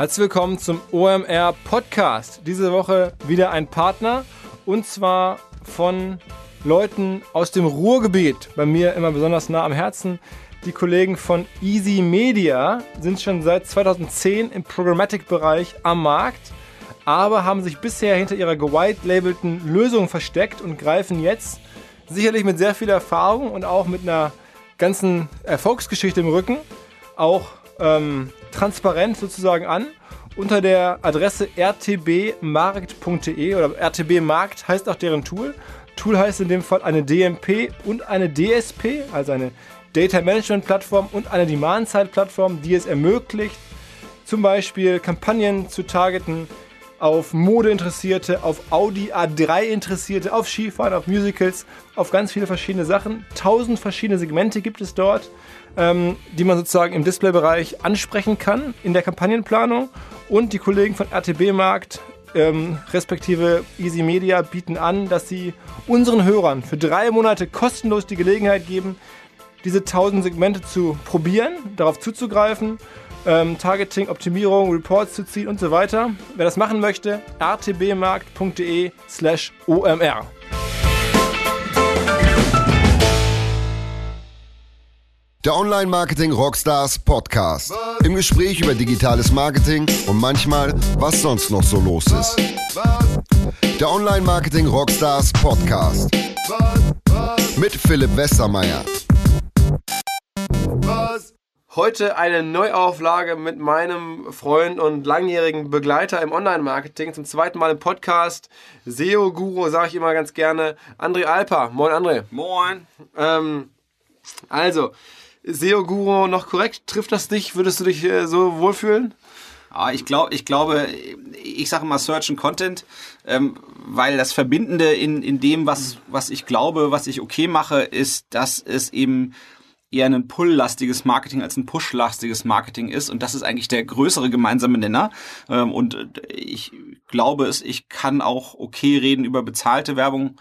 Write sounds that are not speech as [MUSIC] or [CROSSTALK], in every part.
Herzlich willkommen zum OMR Podcast. Diese Woche wieder ein Partner und zwar von Leuten aus dem Ruhrgebiet. Bei mir immer besonders nah am Herzen. Die Kollegen von Easy Media sind schon seit 2010 im Programmatic-Bereich am Markt, aber haben sich bisher hinter ihrer gewhite-labelten Lösung versteckt und greifen jetzt sicherlich mit sehr viel Erfahrung und auch mit einer ganzen Erfolgsgeschichte im Rücken auch ähm, transparent sozusagen an unter der Adresse rtbmarkt.de oder rtbmarkt heißt auch deren Tool. Tool heißt in dem Fall eine DMP und eine DSP, also eine Data Management Plattform und eine Demand-Side-Plattform, die es ermöglicht, zum Beispiel Kampagnen zu targeten auf Mode-Interessierte, auf Audi A3-Interessierte, auf Skifahren, auf Musicals, auf ganz viele verschiedene Sachen. Tausend verschiedene Segmente gibt es dort, ähm, die man sozusagen im Displaybereich ansprechen kann in der Kampagnenplanung. Und die Kollegen von RTB Markt ähm, respektive Easy Media bieten an, dass sie unseren Hörern für drei Monate kostenlos die Gelegenheit geben, diese tausend Segmente zu probieren, darauf zuzugreifen ähm, Targeting, Optimierung, Reports zu ziehen und so weiter. Wer das machen möchte, rtbmarkt.de slash omr. Der Online-Marketing Rockstars Podcast. Im Gespräch über digitales Marketing und manchmal, was sonst noch so los ist. Der Online-Marketing Rockstars Podcast. Mit Philipp Westermeier. Heute eine Neuauflage mit meinem Freund und langjährigen Begleiter im Online-Marketing. Zum zweiten Mal im Podcast. SEO-Guru, sage ich immer ganz gerne. André Alper. Moin, André. Moin. Ähm, also, SEO-Guru noch korrekt? Trifft das dich? Würdest du dich äh, so wohlfühlen? Ah, ich, glaub, ich glaube, ich sage mal Search and Content, ähm, weil das Verbindende in, in dem, was, was ich glaube, was ich okay mache, ist, dass es eben eher ein Pull-lastiges Marketing als ein Push-lastiges Marketing ist. Und das ist eigentlich der größere gemeinsame Nenner. Ähm, und äh, ich glaube es, ich kann auch okay reden über bezahlte Werbung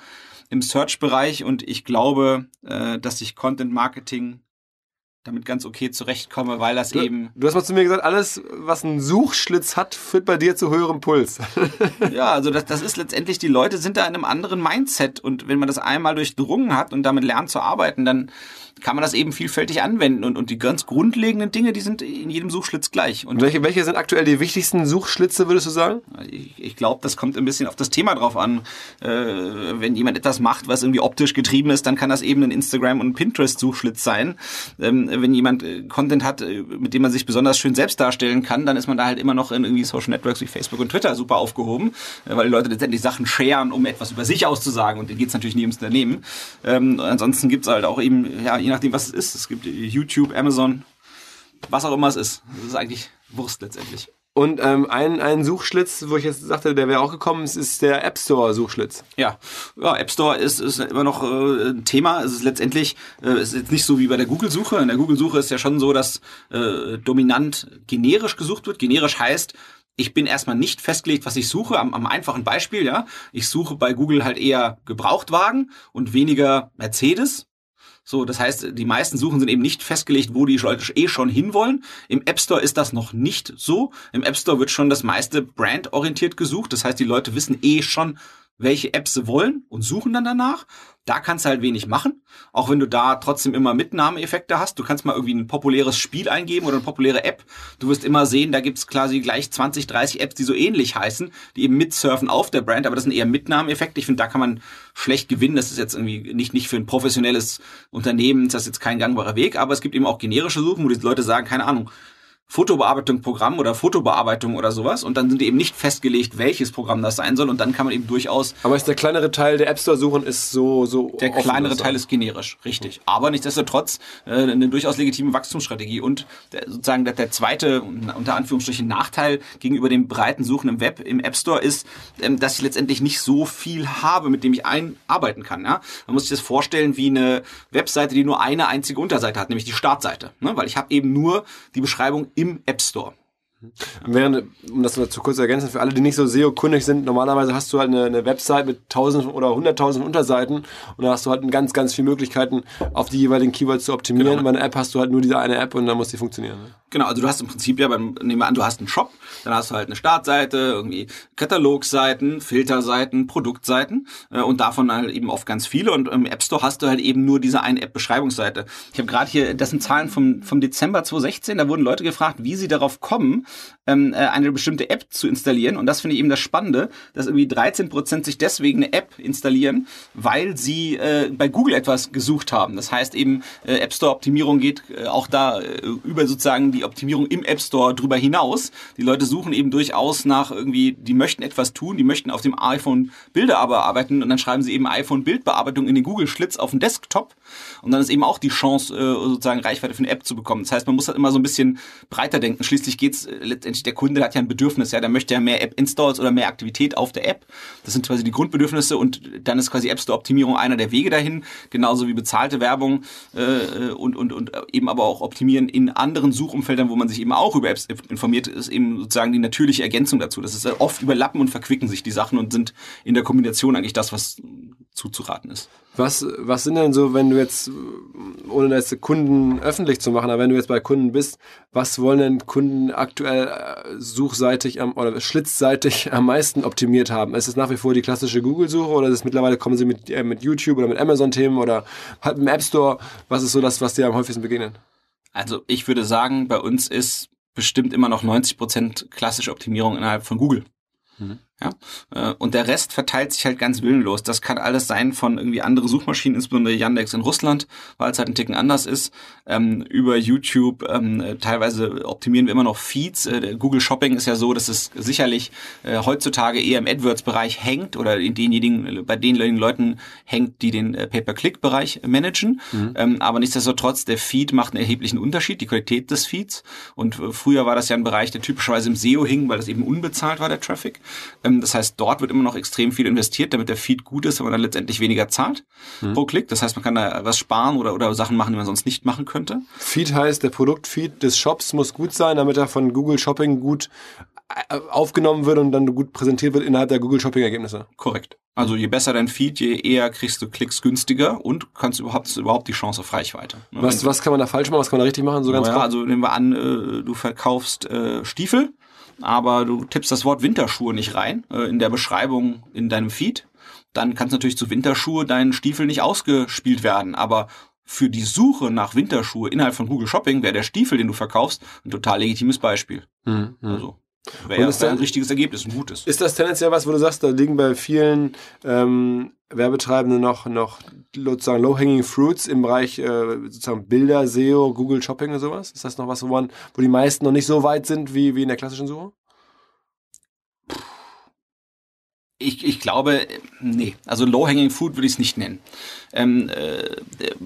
im Search-Bereich. Und ich glaube, äh, dass sich Content-Marketing damit ganz okay zurechtkomme, weil das du, eben. Du hast mal zu mir gesagt, alles, was einen Suchschlitz hat, führt bei dir zu höherem Puls. [LAUGHS] ja, also das, das ist letztendlich, die Leute sind da in einem anderen Mindset und wenn man das einmal durchdrungen hat und damit lernt zu arbeiten, dann kann man das eben vielfältig anwenden und, und die ganz grundlegenden Dinge, die sind in jedem Suchschlitz gleich. Und welche, welche sind aktuell die wichtigsten Suchschlitze, würdest du sagen? Ich, ich glaube, das kommt ein bisschen auf das Thema drauf an. Äh, wenn jemand etwas macht, was irgendwie optisch getrieben ist, dann kann das eben ein Instagram- und Pinterest-Suchschlitz sein. Ähm, wenn jemand äh, Content hat, äh, mit dem man sich besonders schön selbst darstellen kann, dann ist man da halt immer noch in irgendwie Social Networks wie Facebook und Twitter super aufgehoben, äh, weil die Leute letztendlich Sachen scheren, um etwas über sich auszusagen und denen geht es natürlich nie ums Unternehmen. Ähm, ansonsten gibt es halt auch eben, ja, je nachdem, was es ist. Es gibt YouTube, Amazon, was auch immer es ist. Das ist eigentlich Wurst letztendlich. Und ähm, ein, ein Suchschlitz, wo ich jetzt sagte, der wäre auch gekommen, ist, ist der App Store Suchschlitz. Ja, ja App Store ist, ist immer noch äh, ein Thema. Es ist letztendlich äh, ist jetzt nicht so wie bei der Google-Suche. In der Google-Suche ist ja schon so, dass äh, dominant generisch gesucht wird. Generisch heißt, ich bin erstmal nicht festgelegt, was ich suche. Am, am, einfachen Beispiel, ja. Ich suche bei Google halt eher Gebrauchtwagen und weniger Mercedes. So, das heißt, die meisten Suchen sind eben nicht festgelegt, wo die Leute eh schon hinwollen. Im App Store ist das noch nicht so. Im App Store wird schon das meiste brandorientiert gesucht. Das heißt, die Leute wissen eh schon, welche Apps sie wollen und suchen dann danach. Da kannst du halt wenig machen, auch wenn du da trotzdem immer Mitnahmeeffekte hast. Du kannst mal irgendwie ein populäres Spiel eingeben oder eine populäre App. Du wirst immer sehen, da gibt's quasi gleich 20, 30 Apps, die so ähnlich heißen, die eben mitsurfen auf der Brand, aber das sind eher Mitnahmeeffekte. Ich finde, da kann man schlecht gewinnen. Das ist jetzt irgendwie nicht, nicht für ein professionelles Unternehmen, das ist jetzt kein gangbarer Weg, aber es gibt eben auch generische Suchen, wo die Leute sagen, keine Ahnung, Fotobearbeitungsprogramm oder Fotobearbeitung oder sowas und dann sind eben nicht festgelegt, welches Programm das sein soll und dann kann man eben durchaus. Aber ist der kleinere Teil der App Store suchen ist so so. Der kleinere Teil ist generisch, richtig. Aber nichtsdestotrotz äh, eine durchaus legitime Wachstumsstrategie und der, sozusagen der, der zweite unter Anführungsstrichen Nachteil gegenüber dem breiten Suchen im Web im App Store ist, ähm, dass ich letztendlich nicht so viel habe, mit dem ich einarbeiten kann. Ja? Man muss sich das vorstellen wie eine Webseite, die nur eine einzige Unterseite hat, nämlich die Startseite, ne? weil ich habe eben nur die Beschreibung im App Store. Während, um das zu kurz zu ergänzen, für alle, die nicht so SEO-kundig sind, normalerweise hast du halt eine, eine Website mit 1000 oder 100.000 Unterseiten und da hast du halt ganz, ganz viele Möglichkeiten, auf die jeweiligen Keywords zu optimieren. Genau. Bei einer App hast du halt nur diese eine App und dann muss die funktionieren. Ne? Genau, also du hast im Prinzip ja, beim, nehmen wir an, du hast einen Shop, dann hast du halt eine Startseite, irgendwie Katalogseiten, Filterseiten, Produktseiten äh, und davon halt eben oft ganz viele und im App Store hast du halt eben nur diese eine App-Beschreibungsseite. Ich habe gerade hier, das sind Zahlen vom, vom Dezember 2016, da wurden Leute gefragt, wie sie darauf kommen, ähm, äh, eine bestimmte App zu installieren. Und das finde ich eben das Spannende, dass irgendwie 13 Prozent sich deswegen eine App installieren, weil sie äh, bei Google etwas gesucht haben. Das heißt eben, äh, App Store Optimierung geht äh, auch da äh, über sozusagen die Optimierung im App Store drüber hinaus. Die Leute suchen eben durchaus nach irgendwie, die möchten etwas tun, die möchten auf dem iPhone Bilder bearbeiten und dann schreiben sie eben iPhone Bildbearbeitung in den Google Schlitz auf den Desktop und dann ist eben auch die Chance, äh, sozusagen Reichweite für eine App zu bekommen. Das heißt, man muss halt immer so ein bisschen breiter denken. Schließlich geht's äh, letztendlich, der Kunde hat ja ein Bedürfnis, ja, der möchte ja mehr App-Installs oder mehr Aktivität auf der App. Das sind quasi die Grundbedürfnisse und dann ist quasi App Store-Optimierung einer der Wege dahin, genauso wie bezahlte Werbung äh, und, und, und eben aber auch optimieren in anderen Suchumfeldern, wo man sich eben auch über Apps informiert, ist eben sozusagen die natürliche Ergänzung dazu. Das ist oft überlappen und verquicken sich die Sachen und sind in der Kombination eigentlich das, was zuzuraten ist. Was, was sind denn so, wenn du jetzt, ohne jetzt Kunden öffentlich zu machen, aber wenn du jetzt bei Kunden bist, was wollen denn Kunden aktuell äh, suchseitig am, oder schlitzseitig am meisten optimiert haben? Ist es nach wie vor die klassische Google-Suche oder ist es mittlerweile kommen sie mit, äh, mit YouTube oder mit Amazon-Themen oder halt im App Store? Was ist so das, was dir am häufigsten begegnet? Also ich würde sagen, bei uns ist bestimmt immer noch 90 Prozent klassische Optimierung innerhalb von Google. Mhm. Ja? Äh, und der Rest verteilt sich halt ganz willenlos. Das kann alles sein von irgendwie andere Suchmaschinen, insbesondere Yandex in Russland, weil es halt ein Ticken anders ist, ähm, über YouTube. Ähm, teilweise optimieren wir immer noch Feeds. Äh, Google Shopping ist ja so, dass es sicherlich äh, heutzutage eher im AdWords-Bereich hängt oder in denjenigen, bei den Leuten hängt, die den Pay-per-Click-Bereich managen. Mhm. Ähm, aber nichtsdestotrotz, der Feed macht einen erheblichen Unterschied, die Qualität des Feeds. Und früher war das ja ein Bereich, der typischerweise im SEO hing, weil das eben unbezahlt war, der Traffic. Ähm, das heißt, dort wird immer noch extrem viel investiert, damit der Feed gut ist, man dann letztendlich weniger zahlt mhm. pro Klick. Das heißt, man kann da was sparen oder, oder Sachen machen, die man sonst nicht machen könnte. Feed heißt, der Produktfeed des Shops muss gut sein, damit er von Google Shopping gut äh, aufgenommen wird und dann gut präsentiert wird innerhalb der Google Shopping Ergebnisse. Korrekt. Also je besser dein Feed, je eher kriegst du Klicks günstiger und kannst überhaupt überhaupt die Chance auf Reichweite. Was, was kann man da falsch machen? Was kann man da richtig machen? So ganz ja, also nehmen wir an, äh, du verkaufst äh, Stiefel aber du tippst das Wort Winterschuhe nicht rein äh, in der Beschreibung in deinem Feed, dann kannst natürlich zu Winterschuhe deinen Stiefel nicht ausgespielt werden. Aber für die Suche nach Winterschuhe innerhalb von Google Shopping wäre der Stiefel, den du verkaufst, ein total legitimes Beispiel. Mhm. Also wäre wär ein richtiges Ergebnis, ein gutes. Ist das tendenziell was, wo du sagst, da liegen bei vielen ähm, Werbetreibenden noch, noch sozusagen Low-Hanging Fruits im Bereich äh, sozusagen Bilder, SEO, Google Shopping und sowas? Ist das noch was, wo, man, wo die meisten noch nicht so weit sind wie, wie in der klassischen Suche? Ich, ich glaube, nee, also Low-Hanging Fruit würde ich es nicht nennen. Ähm, äh,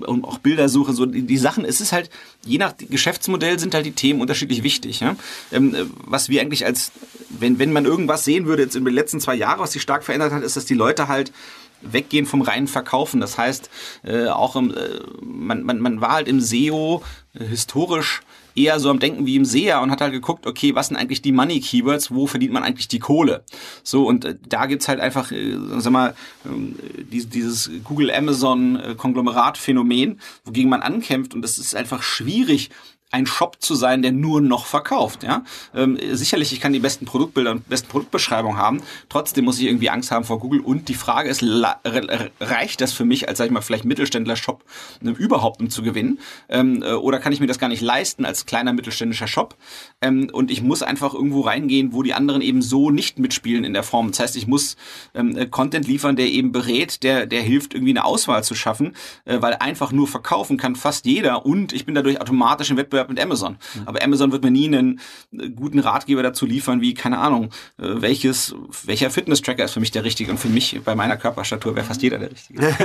und auch Bildersuche, so die, die, Sachen, es ist halt, je nach Geschäftsmodell sind halt die Themen unterschiedlich wichtig. Ja? Ähm, äh, was wir eigentlich als, wenn, wenn man irgendwas sehen würde jetzt in den letzten zwei Jahren, was sich stark verändert hat, ist, dass die Leute halt weggehen vom reinen Verkaufen. Das heißt, äh, auch im, äh, man, man, man war halt im SEO äh, historisch eher so am Denken wie im Seher und hat halt geguckt, okay, was sind eigentlich die Money Keywords, wo verdient man eigentlich die Kohle? So, und äh, da gibt's halt einfach, äh, sag mal, äh, dieses Google Amazon äh, Konglomerat Phänomen, wogegen man ankämpft und das ist einfach schwierig, ein Shop zu sein, der nur noch verkauft. Ja? Ähm, sicherlich, ich kann die besten Produktbilder und besten Produktbeschreibungen haben. Trotzdem muss ich irgendwie Angst haben vor Google. Und die Frage ist, reicht das für mich als, sag ich mal, vielleicht Mittelständler-Shop äh, überhaupt um zu gewinnen? Ähm, äh, oder kann ich mir das gar nicht leisten als kleiner mittelständischer Shop? Ähm, und ich muss einfach irgendwo reingehen, wo die anderen eben so nicht mitspielen in der Form. Das heißt, ich muss ähm, äh, Content liefern, der eben berät, der, der hilft, irgendwie eine Auswahl zu schaffen, äh, weil einfach nur verkaufen kann fast jeder und ich bin dadurch automatisch im Wettbewerb Wettbewerb mit Amazon. Mhm. Aber Amazon wird mir nie einen äh, guten Ratgeber dazu liefern, wie, keine Ahnung, äh, welches, welcher Fitness-Tracker ist für mich der richtige. Und für mich, bei meiner Körperstatur, wäre fast jeder der richtige. [LAUGHS]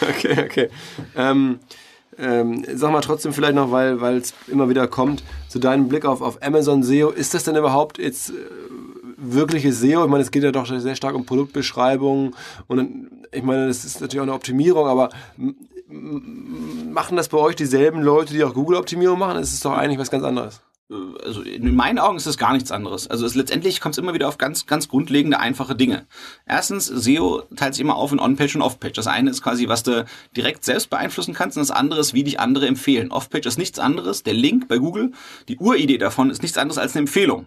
okay, okay. Ähm, ähm, sag mal trotzdem vielleicht noch, weil es immer wieder kommt, zu deinem Blick auf, auf Amazon SEO, ist das denn überhaupt jetzt äh, wirkliches SEO? Ich meine, es geht ja doch sehr stark um Produktbeschreibungen und ich meine, das ist natürlich auch eine Optimierung, aber machen das bei euch dieselben Leute, die auch Google-Optimierung machen? Es ist doch eigentlich was ganz anderes. Also in meinen Augen ist das gar nichts anderes. Also es letztendlich kommt es immer wieder auf ganz, ganz grundlegende, einfache Dinge. Erstens, SEO teilt sich immer auf in On-Page und Off-Page. Das eine ist quasi, was du direkt selbst beeinflussen kannst und das andere ist, wie dich andere empfehlen. Off-Page ist nichts anderes. Der Link bei Google, die Uridee davon ist nichts anderes als eine Empfehlung.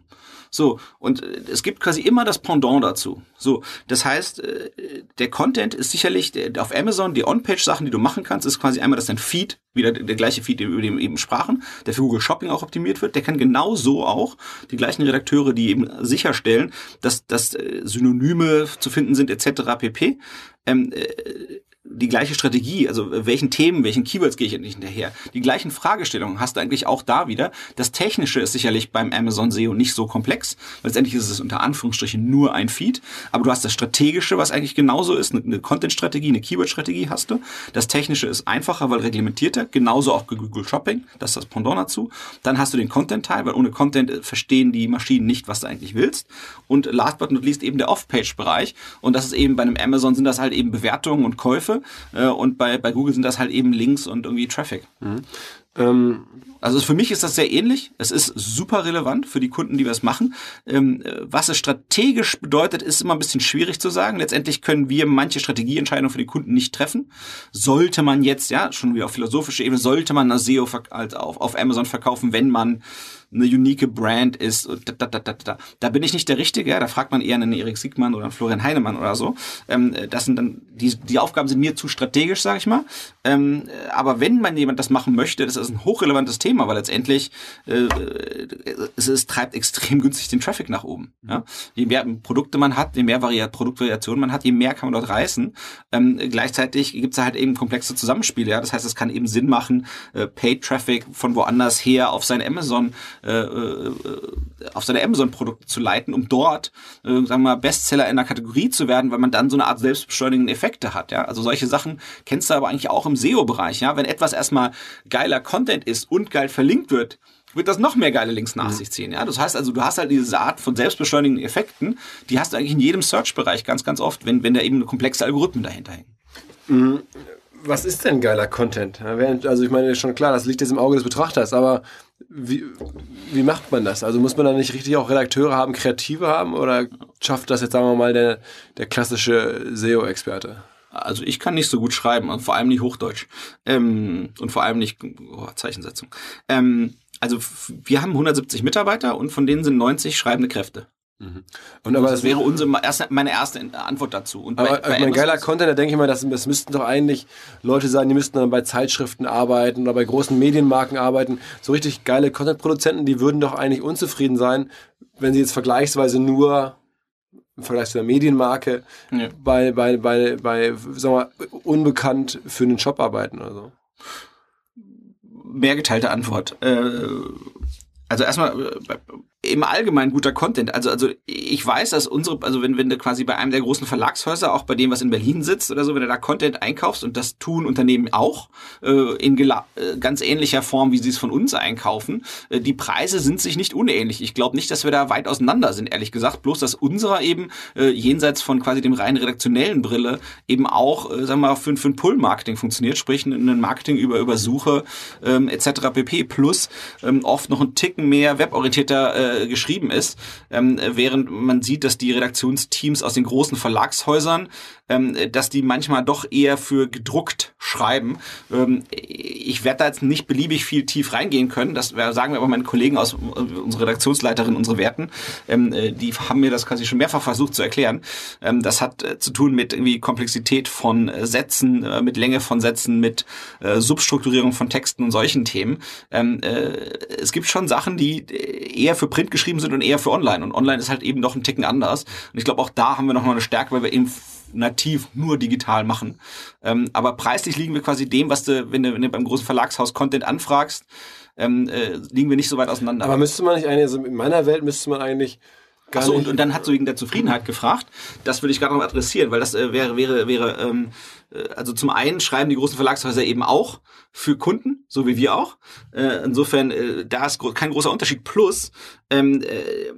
So, und äh, es gibt quasi immer das Pendant dazu. So, das heißt, äh, der Content ist sicherlich auf Amazon, die On-Page-Sachen, die du machen kannst, ist quasi einmal, dass dein Feed, wieder der, gleiche Feed, über den wir eben sprachen, der für Google Shopping auch optimiert wird, der kann genauso auch die gleichen Redakteure, die eben sicherstellen, dass, dass äh, Synonyme zu finden sind, etc. pp. Ähm, äh, die gleiche Strategie, also welchen Themen, welchen Keywords gehe ich endlich hinterher. Die gleichen Fragestellungen hast du eigentlich auch da wieder. Das Technische ist sicherlich beim Amazon SEO nicht so komplex. Letztendlich ist es unter Anführungsstrichen nur ein Feed. Aber du hast das Strategische, was eigentlich genauso ist. Eine Content-Strategie, eine Keyword-Strategie hast du. Das Technische ist einfacher, weil reglementierter. Genauso auch Google Shopping. Das ist das Pendant dazu. Dann hast du den Content-Teil, weil ohne Content verstehen die Maschinen nicht, was du eigentlich willst. Und last but not least eben der Off-Page-Bereich. Und das ist eben bei einem Amazon sind das halt eben Bewertungen und Käufe äh, und bei, bei Google sind das halt eben Links und irgendwie Traffic. Mhm. Ähm, also für mich ist das sehr ähnlich. Es ist super relevant für die Kunden, die wir es machen. Ähm, was es strategisch bedeutet, ist immer ein bisschen schwierig zu sagen. Letztendlich können wir manche Strategieentscheidungen für die Kunden nicht treffen. Sollte man jetzt, ja, schon wieder auf philosophischer Ebene, sollte man SEO als auf, auf Amazon verkaufen, wenn man eine unique Brand ist. Da, da, da, da, da bin ich nicht der Richtige. Da fragt man eher einen Erik Siegmann oder einen Florian Heinemann oder so. Ähm, das sind dann die, die Aufgaben sind mir zu strategisch, sage ich mal. Ähm, aber wenn man jemand das machen möchte, das ist ein hochrelevantes Thema, weil letztendlich äh, es, es treibt extrem [LAUGHS] günstig den Traffic nach oben. Ja? Je mehr Produkte man hat, je mehr Variat Produktvariationen man hat, je mehr kann man dort reißen. Ähm, gleichzeitig gibt es halt eben komplexe Zusammenspiele. Ja? Das heißt, es kann eben Sinn machen, äh, Paid Traffic von woanders her auf sein Amazon äh, äh, auf seine Amazon-Produkte zu leiten, um dort, äh, sagen wir mal, Bestseller in einer Kategorie zu werden, weil man dann so eine Art selbstbeschleunigende Effekte hat. Ja? Also solche Sachen kennst du aber eigentlich auch im SEO-Bereich. Ja? Wenn etwas erstmal geiler Content ist und geil verlinkt wird, wird das noch mehr geile Links nach mhm. sich ziehen. Ja, das heißt also, du hast halt diese Art von selbstbeschleunigenden Effekten, die hast du eigentlich in jedem Search-Bereich ganz, ganz oft, wenn, wenn da eben komplexe Algorithmen dahinter hängen. Mhm was ist denn geiler Content? Also ich meine, schon klar, das liegt jetzt im Auge des Betrachters, aber wie, wie macht man das? Also muss man da nicht richtig auch Redakteure haben, Kreative haben oder schafft das jetzt, sagen wir mal, der, der klassische SEO-Experte? Also ich kann nicht so gut schreiben und vor allem nicht Hochdeutsch ähm, und vor allem nicht oh, Zeichensetzung. Ähm, also wir haben 170 Mitarbeiter und von denen sind 90 schreibende Kräfte. Mhm. Und aber das, das wäre unsere erste, meine erste Antwort dazu. Und aber bei, bei mein geiler Content, da denke ich mal, das, das müssten doch eigentlich Leute sein, die müssten dann bei Zeitschriften arbeiten oder bei großen Medienmarken arbeiten. So richtig geile Content-Produzenten, die würden doch eigentlich unzufrieden sein, wenn sie jetzt vergleichsweise nur im Vergleich zu der Medienmarke ja. bei, bei, bei, bei, sagen wir, unbekannt für einen Job arbeiten oder so. Mehr geteilte Antwort. Äh, also erstmal äh, im Allgemeinen guter Content. Also, also ich weiß, dass unsere, also wenn, wenn du quasi bei einem der großen Verlagshäuser, auch bei dem, was in Berlin sitzt oder so, wenn du da Content einkaufst und das tun Unternehmen auch, äh, in äh, ganz ähnlicher Form, wie sie es von uns einkaufen, äh, die Preise sind sich nicht unähnlich. Ich glaube nicht, dass wir da weit auseinander sind, ehrlich gesagt. Bloß, dass unserer eben äh, jenseits von quasi dem rein redaktionellen Brille eben auch, äh, sagen wir mal, für, für ein Pull-Marketing funktioniert, sprich ein Marketing über, über Suche ähm, etc. pp. Plus ähm, oft noch ein Ticken mehr weborientierter äh, geschrieben ist, ähm, während man sieht, dass die Redaktionsteams aus den großen Verlagshäusern, ähm, dass die manchmal doch eher für gedruckt schreiben. Ähm, ich werde da jetzt nicht beliebig viel tief reingehen können, das sagen wir aber meine Kollegen aus, unsere Redaktionsleiterin, unsere Werten, ähm, äh, die haben mir das quasi schon mehrfach versucht zu erklären. Ähm, das hat äh, zu tun mit irgendwie Komplexität von äh, Sätzen, äh, mit Länge von Sätzen, mit äh, Substrukturierung von Texten und solchen Themen. Ähm, äh, es gibt schon Sachen, die eher für Print geschrieben sind und eher für Online. Und Online ist halt eben doch ein Ticken anders. Und ich glaube, auch da haben wir nochmal eine Stärke, weil wir eben nativ nur digital machen. Ähm, aber preislich liegen wir quasi dem, was du, wenn du, wenn du beim großen Verlagshaus Content anfragst, ähm, äh, liegen wir nicht so weit auseinander. Aber müsste man nicht eigentlich, also in meiner Welt müsste man eigentlich Achso, und, und dann hat so wegen der Zufriedenheit gefragt. Das würde ich gerade noch adressieren, weil das äh, wäre, wäre, wäre, ähm, äh, also zum einen schreiben die großen Verlagshäuser eben auch für Kunden, so wie wir auch. Äh, insofern, äh, da ist gro kein großer Unterschied. Plus, ähm, äh,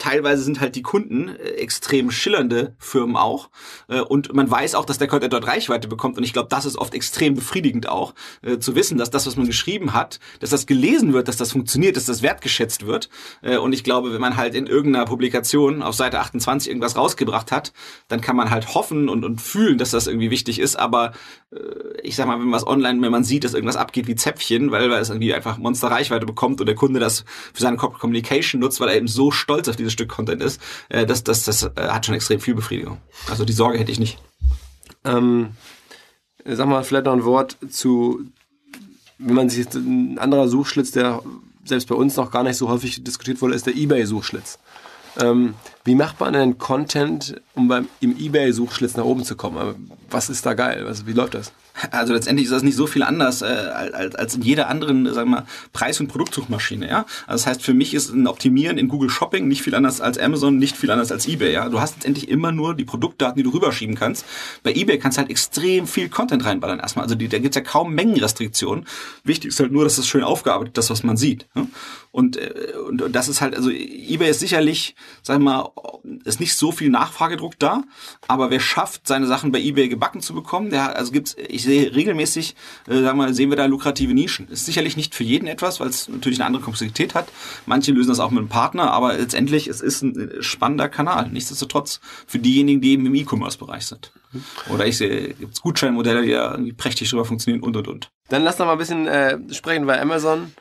teilweise sind halt die Kunden äh, extrem schillernde Firmen auch. Äh, und man weiß auch, dass der Content dort Reichweite bekommt. Und ich glaube, das ist oft extrem befriedigend auch, äh, zu wissen, dass das, was man geschrieben hat, dass das gelesen wird, dass das funktioniert, dass das wertgeschätzt wird. Äh, und ich glaube, wenn man halt in irgendeiner Publikation auf Seite 28 irgendwas rausgebracht hat, dann kann man halt hoffen und, und fühlen, dass das irgendwie wichtig ist. Aber äh, ich sag mal, wenn man was online, wenn man sieht, dass irgendwas abgeht wie Zäpfchen, weil, weil es irgendwie einfach Monster Reichweite bekommt und der Kunde das für seine Corporate Communication nutzt, weil er eben so stolz auf dieses Stück Content ist, äh, das, das, das äh, hat schon extrem viel Befriedigung. Also die Sorge hätte ich nicht. Ähm, sag mal vielleicht noch ein Wort zu, wenn man sich ein anderer Suchschlitz, der selbst bei uns noch gar nicht so häufig diskutiert wurde, ist der eBay-Suchschlitz. Ähm, wie macht man denn Content, um beim, im eBay-Suchschlitz nach oben zu kommen? Was ist da geil? Also, wie läuft das? Also letztendlich ist das nicht so viel anders äh, als, als in jeder anderen, sagen wir mal, Preis- und Produktsuchmaschine. Ja, also das heißt, für mich ist ein Optimieren in Google Shopping nicht viel anders als Amazon, nicht viel anders als eBay. Ja, du hast letztendlich immer nur die Produktdaten, die du rüberschieben kannst. Bei eBay kannst du halt extrem viel Content reinballern erstmal. Also die, da gibt's ja kaum Mengenrestriktionen. Wichtig ist halt nur, dass es schön aufgearbeitet, das was man sieht. Ja? Und, äh, und, und das ist halt, also eBay ist sicherlich, sagen wir mal, ist nicht so viel Nachfragedruck da, aber wer schafft, seine Sachen bei eBay gebacken zu bekommen, der also gibt's, ich sehe regelmäßig, äh, sagen wir mal, sehen wir da lukrative Nischen. Ist sicherlich nicht für jeden etwas, weil es natürlich eine andere Komplexität hat. Manche lösen das auch mit einem Partner, aber letztendlich es ist ein spannender Kanal. Nichtsdestotrotz für diejenigen, die eben im E-Commerce-Bereich sind. Oder ich sehe, gibt's Gutscheinmodelle, die irgendwie prächtig drüber funktionieren und und und. Dann lass doch mal ein bisschen äh, sprechen, weil Amazon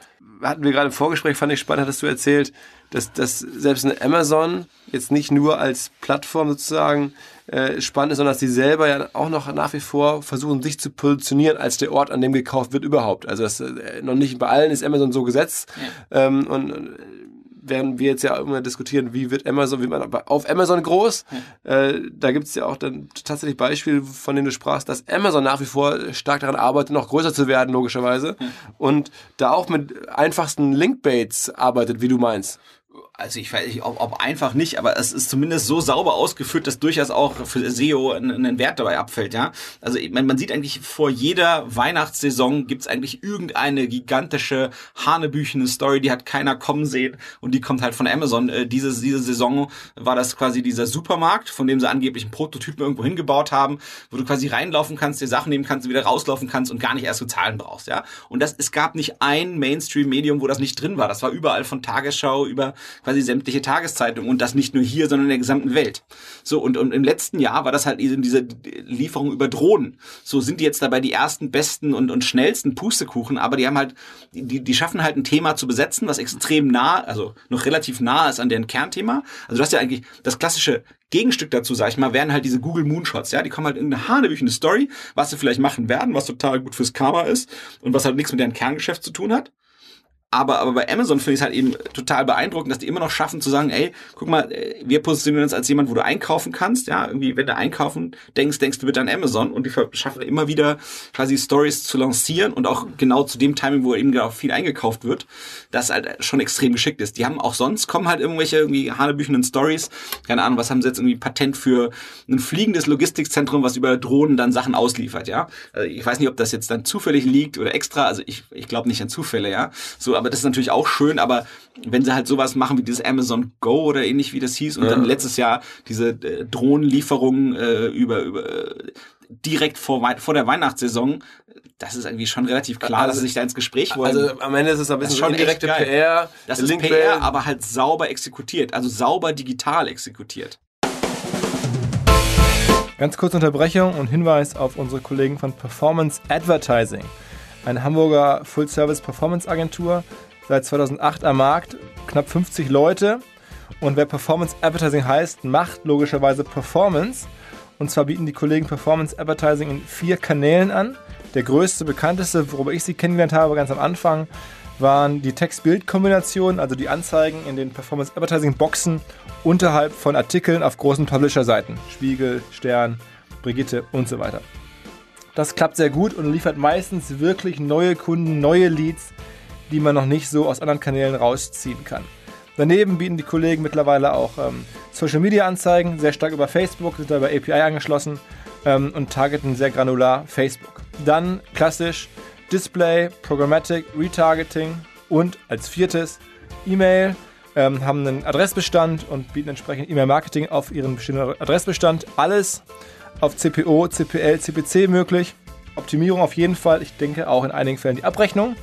hatten wir gerade im Vorgespräch, fand ich spannend, hattest du erzählt, dass, dass selbst eine Amazon jetzt nicht nur als Plattform sozusagen äh, spannend ist, sondern dass die selber ja auch noch nach wie vor versuchen, sich zu positionieren als der Ort, an dem gekauft wird überhaupt. Also das, äh, noch nicht bei allen ist Amazon so gesetzt. Ja. Ähm, und äh, während wir jetzt ja immer diskutieren, wie wird Amazon, wie man auf Amazon groß, ja. äh, da gibt es ja auch dann tatsächlich Beispiele, von denen du sprachst, dass Amazon nach wie vor stark daran arbeitet, noch größer zu werden, logischerweise. Ja. Und da auch mit einfachsten Linkbaits arbeitet, wie du meinst also ich weiß nicht, ob, ob einfach nicht, aber es ist zumindest so sauber ausgeführt, dass durchaus auch für SEO ein, ein Wert dabei abfällt, ja. Also man, man sieht eigentlich vor jeder Weihnachtssaison gibt's eigentlich irgendeine gigantische hanebüchene Story, die hat keiner kommen sehen und die kommt halt von Amazon. Äh, diese, diese Saison war das quasi dieser Supermarkt, von dem sie angeblich einen Prototypen irgendwo hingebaut haben, wo du quasi reinlaufen kannst, dir Sachen nehmen kannst, wieder rauslaufen kannst und gar nicht erst zu zahlen brauchst, ja. Und das, es gab nicht ein Mainstream-Medium, wo das nicht drin war. Das war überall von Tagesschau über quasi sämtliche Tageszeitungen und das nicht nur hier, sondern in der gesamten Welt. So, und, und im letzten Jahr war das halt eben diese Lieferung über Drohnen. So sind die jetzt dabei die ersten, besten und, und schnellsten Pustekuchen, aber die haben halt, die, die schaffen halt ein Thema zu besetzen, was extrem nah, also noch relativ nah ist an deren Kernthema. Also du hast ja eigentlich das klassische Gegenstück dazu, sag ich mal, wären halt diese Google Moonshots, ja, die kommen halt in eine hanebüchene Story, was sie vielleicht machen werden, was total gut fürs Karma ist und was halt nichts mit deren Kerngeschäft zu tun hat. Aber, aber bei Amazon finde ich es halt eben total beeindruckend, dass die immer noch schaffen zu sagen, ey, guck mal, äh, wir positionieren uns als jemand, wo du einkaufen kannst, ja, irgendwie, wenn du einkaufen denkst, denkst du bitte an Amazon und die schaffen immer wieder quasi Stories zu lancieren und auch genau zu dem Timing, wo eben auch viel eingekauft wird, das halt schon extrem geschickt ist. Die haben auch sonst kommen halt irgendwelche irgendwie hanebüchenden Stories, keine Ahnung, was haben sie jetzt irgendwie Patent für ein fliegendes Logistikzentrum, was über Drohnen dann Sachen ausliefert, ja. Also ich weiß nicht, ob das jetzt dann zufällig liegt oder extra, also ich, ich glaube nicht an Zufälle, ja. So, aber das ist natürlich auch schön, aber wenn sie halt sowas machen wie dieses Amazon Go oder ähnlich wie das hieß und ja. dann letztes Jahr diese äh, Drohnenlieferungen äh, über, über äh, direkt vor, vor der Weihnachtssaison, das ist irgendwie schon relativ klar, also, dass sie sich da ins Gespräch wollen. Also am Ende ist es ein bisschen schon indirekte PR. Das ist PR, aber halt sauber exekutiert, also sauber digital exekutiert. Ganz kurze Unterbrechung und Hinweis auf unsere Kollegen von Performance Advertising eine Hamburger Full-Service-Performance-Agentur, seit 2008 am Markt, knapp 50 Leute. Und wer Performance Advertising heißt, macht logischerweise Performance. Und zwar bieten die Kollegen Performance Advertising in vier Kanälen an. Der größte, bekannteste, worüber ich sie kennengelernt habe, ganz am Anfang, waren die Text-Bild-Kombinationen, also die Anzeigen in den Performance Advertising-Boxen unterhalb von Artikeln auf großen Publisher-Seiten. Spiegel, Stern, Brigitte und so weiter. Das klappt sehr gut und liefert meistens wirklich neue Kunden, neue Leads, die man noch nicht so aus anderen Kanälen rausziehen kann. Daneben bieten die Kollegen mittlerweile auch ähm, Social Media Anzeigen, sehr stark über Facebook, sind da über API angeschlossen ähm, und targeten sehr granular Facebook. Dann klassisch Display, Programmatic, Retargeting und als viertes E-Mail. ähm, haben einen Adressbestand und bieten entsprechend E-Mail-Marketing auf ihren bestimmten Adressbestand. Alles auf CPO, CPL, CPC möglich. Optimierung auf jeden Fall. Ich denke auch in einigen Fällen die Abrechnung.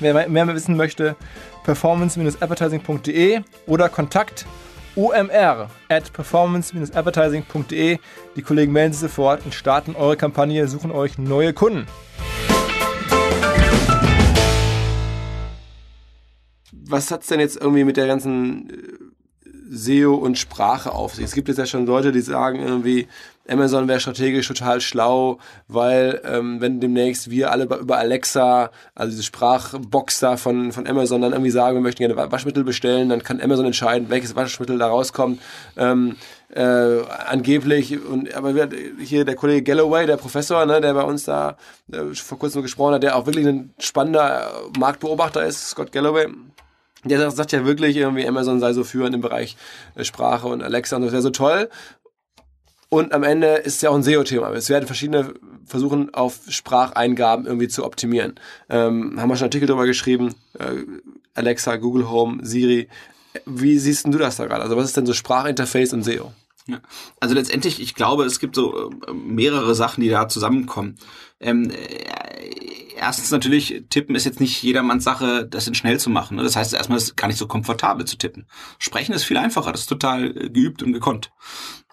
Wer mehr wissen möchte, performance-advertising.de oder Kontakt omr at performance-advertising.de. Die Kollegen melden sich sofort und starten eure Kampagne, suchen euch neue Kunden. Was hat es denn jetzt irgendwie mit der ganzen äh, SEO und Sprache auf sich? Es gibt jetzt ja schon Leute, die sagen irgendwie, Amazon wäre strategisch total schlau, weil ähm, wenn demnächst wir alle über Alexa, also diese Sprachbox da von, von Amazon, dann irgendwie sagen, wir möchten gerne Waschmittel bestellen, dann kann Amazon entscheiden, welches Waschmittel da rauskommt. Ähm, äh, angeblich, und aber hier der Kollege Galloway, der Professor, ne, der bei uns da äh, vor kurzem gesprochen hat, der auch wirklich ein spannender Marktbeobachter ist, Scott Galloway, der sagt ja wirklich irgendwie, Amazon sei so führend im Bereich äh, Sprache und Alexa und das wäre so toll. Und am Ende ist es ja auch ein SEO-Thema. Es werden verschiedene versuchen, auf Spracheingaben irgendwie zu optimieren. Ähm, haben wir schon Artikel darüber geschrieben. Äh, Alexa, Google Home, Siri. Wie siehst du das da gerade? Also was ist denn so Sprachinterface und SEO? Ja. Also letztendlich, ich glaube, es gibt so äh, mehrere Sachen, die da zusammenkommen. Ähm, äh, erstens natürlich, tippen ist jetzt nicht jedermanns Sache, das in schnell zu machen. Ne? Das heißt, erstmal ist es gar nicht so komfortabel zu tippen. Sprechen ist viel einfacher, das ist total äh, geübt und gekonnt.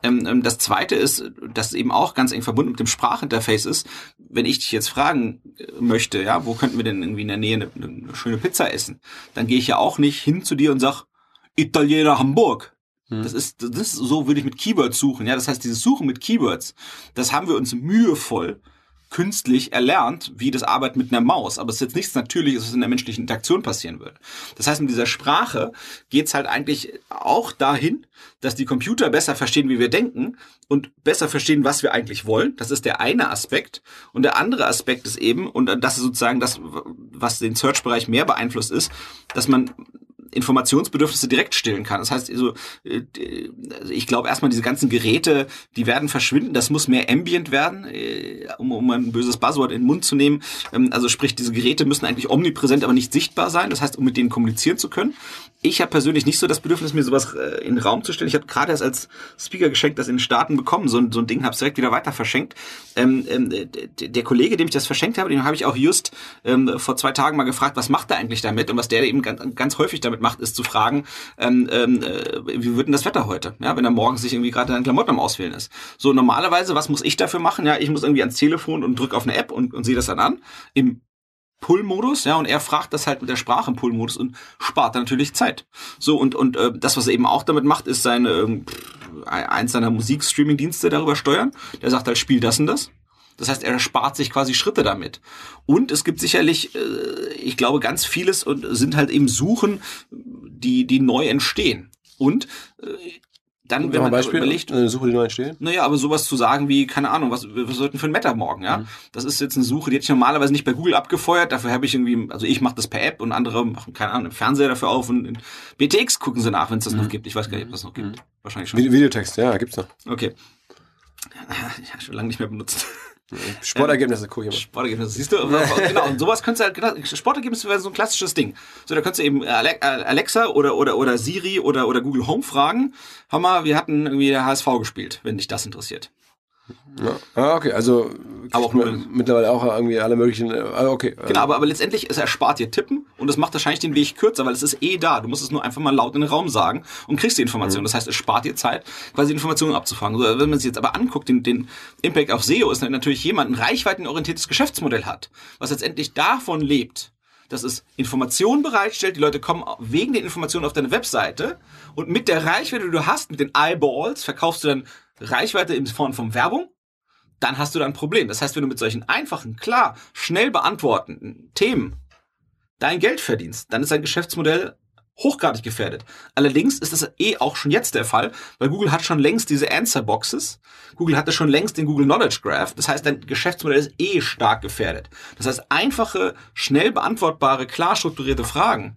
Ähm, ähm, das zweite ist, dass eben auch ganz eng verbunden mit dem Sprachinterface ist, wenn ich dich jetzt fragen äh, möchte, ja, wo könnten wir denn irgendwie in der Nähe eine, eine schöne Pizza essen, dann gehe ich ja auch nicht hin zu dir und sag, Italiener Hamburg. Hm. Das ist, das ist, so würde ich mit Keywords suchen. Ja, das heißt, dieses Suchen mit Keywords, das haben wir uns mühevoll künstlich erlernt, wie das Arbeiten mit einer Maus. Aber es ist jetzt nichts Natürliches, was in der menschlichen Interaktion passieren würde. Das heißt, mit dieser Sprache geht's halt eigentlich auch dahin, dass die Computer besser verstehen, wie wir denken und besser verstehen, was wir eigentlich wollen. Das ist der eine Aspekt. Und der andere Aspekt ist eben, und das ist sozusagen das, was den Search-Bereich mehr beeinflusst ist, dass man Informationsbedürfnisse direkt stillen kann. Das heißt, also, äh, also ich glaube erstmal, diese ganzen Geräte, die werden verschwinden. Das muss mehr ambient werden, äh, um, um ein böses Buzzword in den Mund zu nehmen. Ähm, also sprich, diese Geräte müssen eigentlich omnipräsent, aber nicht sichtbar sein. Das heißt, um mit denen kommunizieren zu können. Ich habe persönlich nicht so das Bedürfnis, mir sowas äh, in den Raum zu stellen. Ich habe gerade erst als Speaker geschenkt, das in den Staaten bekommen. So, ein so ein Ding habe es direkt wieder weiter verschenkt. Ähm, ähm, der Kollege, dem ich das verschenkt habe, den habe ich auch just ähm, vor zwei Tagen mal gefragt, was macht er eigentlich damit und was der eben ganz, ganz häufig damit macht, ist zu fragen, ähm, ähm, äh, wie wird denn das Wetter heute? Ja, wenn er morgens sich irgendwie gerade an Klamotten am Auswählen ist. So normalerweise, was muss ich dafür machen? Ja, ich muss irgendwie ans Telefon und drücke auf eine App und, und sehe das dann an. Im Pull-Modus, ja, und er fragt das halt mit der Sprache im Pull-Modus und spart dann natürlich Zeit. So, und, und äh, das, was er eben auch damit macht, ist seine, äh, eins seiner Musikstreaming-Dienste darüber steuern. Der sagt halt, spiel das und das. Das heißt, er spart sich quasi Schritte damit. Und es gibt sicherlich, äh, ich glaube, ganz vieles und sind halt eben Suchen, die, die neu entstehen. Und äh, dann, wenn man Beispiel, überlegt, eine Suche, die neu entsteht? Naja, aber sowas zu sagen wie, keine Ahnung, was, was sollten für ein Meta morgen, ja? Mhm. Das ist jetzt eine Suche, die hätte ich normalerweise nicht bei Google abgefeuert. Dafür habe ich irgendwie, also ich mache das per App und andere machen, keine Ahnung, im Fernseher dafür auf und in BTX gucken sie nach, wenn es das mhm. noch gibt. Ich weiß gar nicht, ob es noch gibt. Mhm. Wahrscheinlich schon. Videotext, ja, gibt's noch. Okay. [LAUGHS] Ja, schon lange nicht mehr benutzt. Sportergebnisse gucke ich mal. Sportergebnisse, siehst du? [LAUGHS] genau, und sowas könntest du halt, genau, Sportergebnisse wäre so ein klassisches Ding. So, da könntest du eben Alexa oder, oder, oder Siri oder, oder Google Home fragen. Hammer, wir hatten irgendwie der HSV gespielt, wenn dich das interessiert. Ja. Ah, okay, also aber auch nur mittlerweile auch irgendwie alle möglichen. Ah, okay. Genau, aber, aber letztendlich es erspart dir Tippen und es macht wahrscheinlich den Weg kürzer, weil es ist eh da. Du musst es nur einfach mal laut in den Raum sagen und kriegst die Information. Mhm. Das heißt, es spart dir Zeit, quasi Informationen abzufangen. So, wenn man sich jetzt aber anguckt, den, den Impact auf SEO ist natürlich jemand ein reichweitenorientiertes Geschäftsmodell hat, was letztendlich davon lebt, dass es Informationen bereitstellt. Die Leute kommen wegen den Informationen auf deine Webseite und mit der Reichweite, die du hast, mit den Eyeballs, verkaufst du dann Reichweite in Form von Werbung dann hast du da ein Problem. Das heißt, wenn du mit solchen einfachen, klar, schnell beantwortenden Themen dein Geld verdienst, dann ist dein Geschäftsmodell hochgradig gefährdet. Allerdings ist das eh auch schon jetzt der Fall, weil Google hat schon längst diese Answer Boxes. Google hatte schon längst den Google Knowledge Graph. Das heißt, dein Geschäftsmodell ist eh stark gefährdet. Das heißt, einfache, schnell beantwortbare, klar strukturierte Fragen.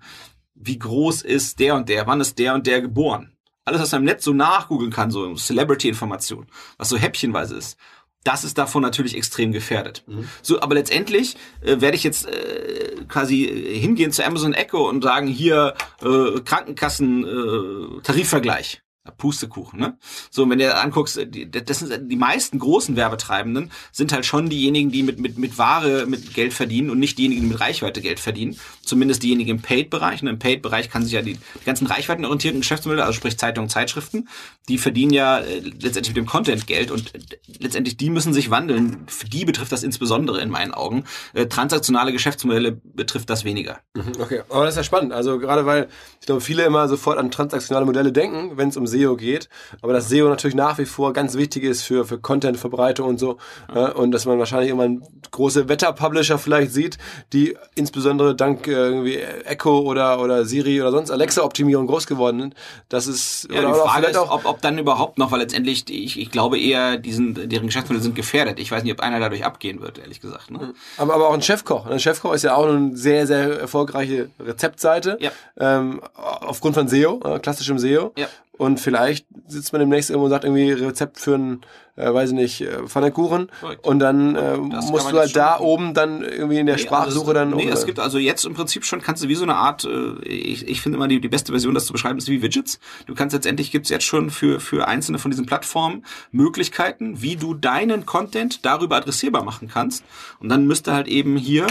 Wie groß ist der und der? Wann ist der und der geboren? Alles, was man im Netz so nachgoogeln kann, so Celebrity-Information, was so häppchenweise ist das ist davon natürlich extrem gefährdet. Mhm. So, aber letztendlich äh, werde ich jetzt äh, quasi äh, hingehen zu Amazon Echo und sagen, hier äh, Krankenkassen äh, Tarifvergleich. Pustekuchen, ne? So, wenn du anguckst, die, das sind die meisten großen Werbetreibenden sind halt schon diejenigen, die mit, mit, mit Ware mit Geld verdienen und nicht diejenigen, die mit Reichweite Geld verdienen. Zumindest diejenigen im Paid-Bereich. Ne? Im Paid-Bereich kann sich ja die, die ganzen reichweitenorientierten Geschäftsmodelle, also sprich Zeitungen, Zeitschriften, die verdienen ja äh, letztendlich mit dem Content Geld und äh, letztendlich die müssen sich wandeln. Für die betrifft das insbesondere in meinen Augen. Äh, transaktionale Geschäftsmodelle betrifft das weniger. Mhm, okay, aber das ist ja spannend. Also gerade weil ich glaube, viele immer sofort an transaktionale Modelle denken, wenn es um SEO geht. Aber dass SEO natürlich nach wie vor ganz wichtig ist für, für Content-Verbreitung und so. Ja. und dass man wahrscheinlich irgendwann große Wetter-Publisher vielleicht sieht, die insbesondere dank äh, irgendwie Echo oder, oder Siri oder sonst Alexa-Optimierung groß geworden sind. Das ist, ja, die Frage ist, ob, ob dann überhaupt noch, weil letztendlich, ich, ich glaube eher, diesen, deren Geschäftsmodelle sind gefährdet. Ich weiß nicht, ob einer dadurch abgehen wird, ehrlich gesagt. Ne? Aber, aber auch ein Chefkoch. Ein Chefkoch ist ja auch eine sehr, sehr erfolgreiche Rezeptseite. Ja. Ähm, aufgrund von SEO, äh, klassischem SEO. Ja. Und vielleicht sitzt man demnächst irgendwo und sagt irgendwie Rezept für einen, äh, weiß ich nicht, äh, Pfannkuchen. Und dann äh, musst du halt da oben dann irgendwie in der nee, Sprachsuche also, dann. Nee, es gibt also jetzt im Prinzip schon, kannst du wie so eine Art, äh, ich, ich finde immer die, die beste Version, das zu beschreiben, ist wie Widgets. Du kannst letztendlich, gibt's jetzt schon für, für einzelne von diesen Plattformen Möglichkeiten, wie du deinen Content darüber adressierbar machen kannst. Und dann müsste halt eben hier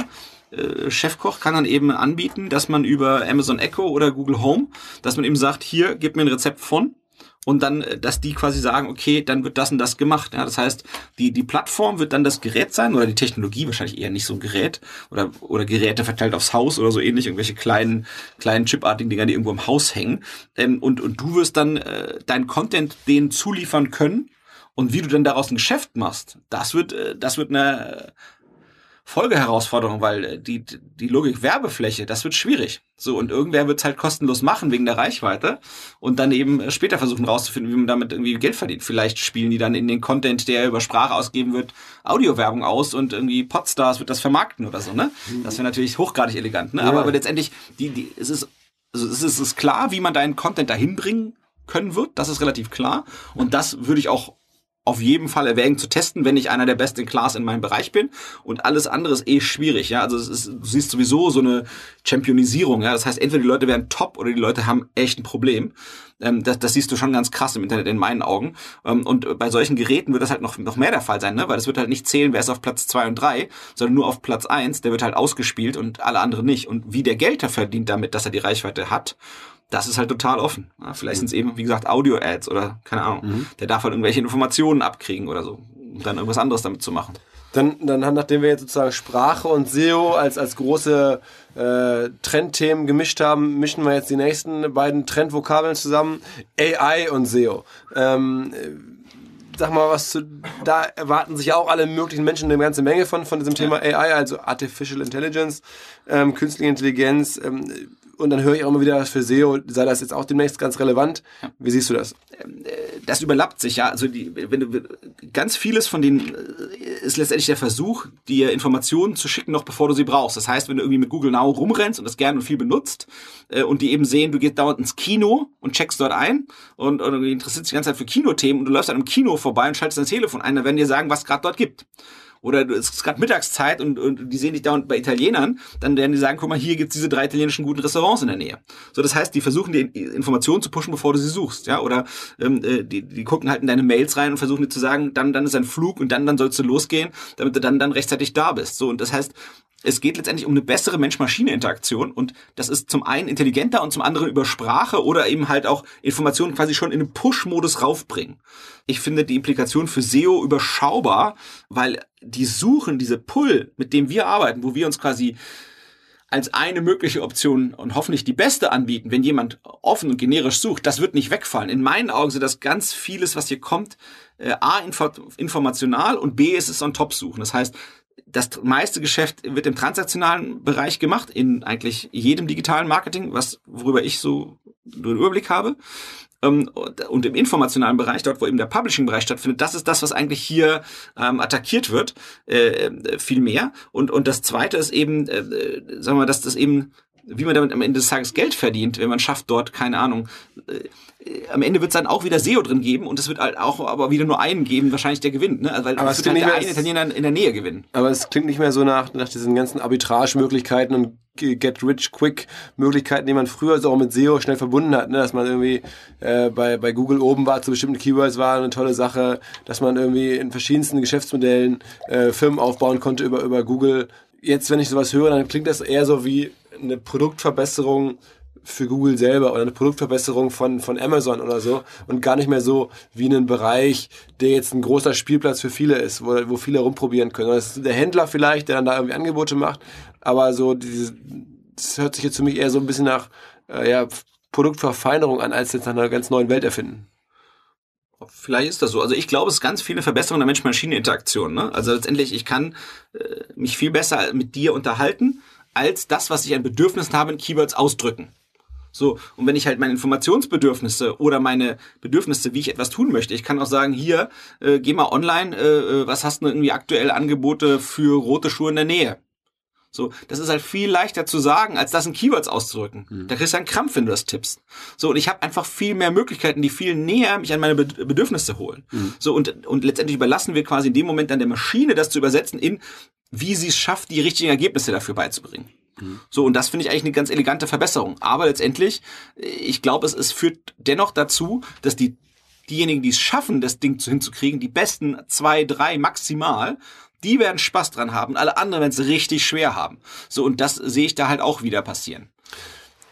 äh, Chefkoch kann dann eben anbieten, dass man über Amazon Echo oder Google Home, dass man eben sagt, hier, gib mir ein Rezept von und dann, äh, dass die quasi sagen, okay, dann wird das und das gemacht. Ja, das heißt, die, die Plattform wird dann das Gerät sein oder die Technologie wahrscheinlich eher nicht so ein Gerät oder, oder Geräte verteilt aufs Haus oder so ähnlich, irgendwelche kleinen, kleinen chipartigen Dinger, die irgendwo im Haus hängen. Ähm, und, und du wirst dann äh, deinen Content denen zuliefern können. Und wie du dann daraus ein Geschäft machst, das wird, äh, das wird eine Folgeherausforderung, weil äh, die, die Logik Werbefläche, das wird schwierig. So, und irgendwer wird es halt kostenlos machen wegen der Reichweite und dann eben äh, später versuchen rauszufinden, wie man damit irgendwie Geld verdient. Vielleicht spielen die dann in den Content, der über Sprache ausgeben wird, Audiowerbung aus und irgendwie Podstars wird das vermarkten oder so, ne? Das wäre natürlich hochgradig elegant, ne? Ja. Aber, aber letztendlich, die, die, es ist, also es ist, es ist klar, wie man deinen Content dahin bringen können wird. Das ist relativ klar. Und das würde ich auch auf jeden Fall erwägen zu testen, wenn ich einer der Best in Class in meinem Bereich bin. Und alles andere ist eh schwierig. Ja, also es ist, du siehst sowieso so eine Championisierung. Ja, das heißt, entweder die Leute werden top oder die Leute haben echt ein Problem. Ähm, das, das siehst du schon ganz krass im Internet in meinen Augen. Ähm, und bei solchen Geräten wird das halt noch, noch mehr der Fall sein, ne? weil es wird halt nicht zählen, wer ist auf Platz zwei und drei, sondern nur auf Platz eins. Der wird halt ausgespielt und alle anderen nicht. Und wie der Geld verdient damit, dass er die Reichweite hat das ist halt total offen. Ja, vielleicht sind es eben, wie gesagt, Audio-Ads oder keine Ahnung. Mhm. Der darf halt irgendwelche Informationen abkriegen oder so, um dann irgendwas anderes damit zu machen. Dann, dann nachdem wir jetzt sozusagen Sprache und SEO als, als große äh, Trendthemen gemischt haben, mischen wir jetzt die nächsten beiden Trendvokabeln zusammen. AI und SEO. Ähm, sag mal, was zu, da erwarten sich auch alle möglichen Menschen eine ganze Menge von, von diesem Thema AI, also Artificial Intelligence, ähm, künstliche Intelligenz. Ähm, und dann höre ich auch immer wieder für SEO, sei das jetzt auch demnächst ganz relevant. Wie siehst du das? Ähm, äh, das überlappt sich, ja. Also die, wenn du, ganz vieles von denen äh, ist letztendlich der Versuch, dir Informationen zu schicken, noch bevor du sie brauchst. Das heißt, wenn du irgendwie mit Google Now rumrennst und das gerne und viel benutzt äh, und die eben sehen, du gehst dauernd ins Kino und checkst dort ein und, und interessierst dich die ganze Zeit für Kinothemen und du läufst an einem Kino vorbei und schaltest dein Telefon ein, dann werden dir sagen, was gerade dort gibt oder es ist gerade Mittagszeit und, und die sehen dich dauernd bei Italienern, dann werden die sagen, guck mal, hier gibt's diese drei italienischen guten Restaurants in der Nähe. So, das heißt, die versuchen dir Informationen zu pushen, bevor du sie suchst, ja, oder ähm, äh, die, die gucken halt in deine Mails rein und versuchen dir zu sagen, dann, dann ist ein Flug und dann, dann sollst du losgehen, damit du dann, dann rechtzeitig da bist. So, und das heißt, es geht letztendlich um eine bessere Mensch-Maschine-Interaktion und das ist zum einen intelligenter und zum anderen über Sprache oder eben halt auch Informationen quasi schon in den Push-Modus raufbringen. Ich finde die Implikation für SEO überschaubar, weil die Suchen, diese Pull, mit dem wir arbeiten, wo wir uns quasi als eine mögliche Option und hoffentlich die beste anbieten, wenn jemand offen und generisch sucht, das wird nicht wegfallen. In meinen Augen sind das ganz vieles, was hier kommt, äh, A, informational und B, ist es on top suchen. Das heißt, das meiste Geschäft wird im transaktionalen Bereich gemacht, in eigentlich jedem digitalen Marketing, was, worüber ich so einen Überblick habe. Ähm, und im informationalen Bereich, dort wo eben der Publishing-Bereich stattfindet, das ist das, was eigentlich hier ähm, attackiert wird, äh, viel mehr. Und, und das Zweite ist eben, äh, sagen wir mal, dass das eben wie man damit am Ende des Tages Geld verdient, wenn man schafft dort, keine Ahnung, äh, am Ende wird es dann auch wieder SEO drin geben und es wird halt auch aber wieder nur einen geben, wahrscheinlich der gewinnt, ne? Also, weil Aber es wird halt klingt der nicht eine mehr- Italiener in der Nähe gewinnen. Aber es klingt nicht mehr so nach, nach diesen ganzen Arbitrage-Möglichkeiten und Get-Rich-Quick-Möglichkeiten, die man früher so auch mit SEO schnell verbunden hat. Ne? Dass man irgendwie äh, bei, bei Google oben war, zu bestimmten Keywords war eine tolle Sache, dass man irgendwie in verschiedensten Geschäftsmodellen äh, Firmen aufbauen konnte über, über Google. Jetzt, wenn ich sowas höre, dann klingt das eher so wie eine Produktverbesserung für Google selber oder eine Produktverbesserung von, von Amazon oder so und gar nicht mehr so wie einen Bereich, der jetzt ein großer Spielplatz für viele ist, wo, wo viele rumprobieren können. Das ist der Händler vielleicht, der dann da irgendwie Angebote macht, aber so diese, das hört sich jetzt für mich eher so ein bisschen nach äh, ja, Produktverfeinerung an, als jetzt nach einer ganz neuen Welt erfinden. Vielleicht ist das so. Also ich glaube, es ist ganz viele Verbesserungen der Mensch-Maschine-Interaktion. Ne? Also letztendlich, ich kann äh, mich viel besser mit dir unterhalten, als das, was ich an Bedürfnissen habe, in Keywords ausdrücken. So, und wenn ich halt meine Informationsbedürfnisse oder meine Bedürfnisse, wie ich etwas tun möchte, ich kann auch sagen, hier, äh, geh mal online, äh, äh, was hast du irgendwie aktuell Angebote für rote Schuhe in der Nähe? So, das ist halt viel leichter zu sagen, als das in Keywords auszudrücken. Da kriegst du einen Krampf, wenn du das tippst. So, und ich habe einfach viel mehr Möglichkeiten, die viel näher mich an meine Bed- Bedürfnisse holen. So, und, und letztendlich überlassen wir quasi in dem Moment dann der Maschine, das zu übersetzen in, wie sie es schafft, die richtigen Ergebnisse dafür beizubringen. So, und das finde ich eigentlich eine ganz elegante Verbesserung. Aber letztendlich, ich glaube, es, es führt dennoch dazu, dass die, diejenigen, die es schaffen, das Ding zu, hinzukriegen, die besten zwei, drei maximal, die werden Spaß dran haben. Alle anderen werden es richtig schwer haben. So, und das sehe ich da halt auch wieder passieren.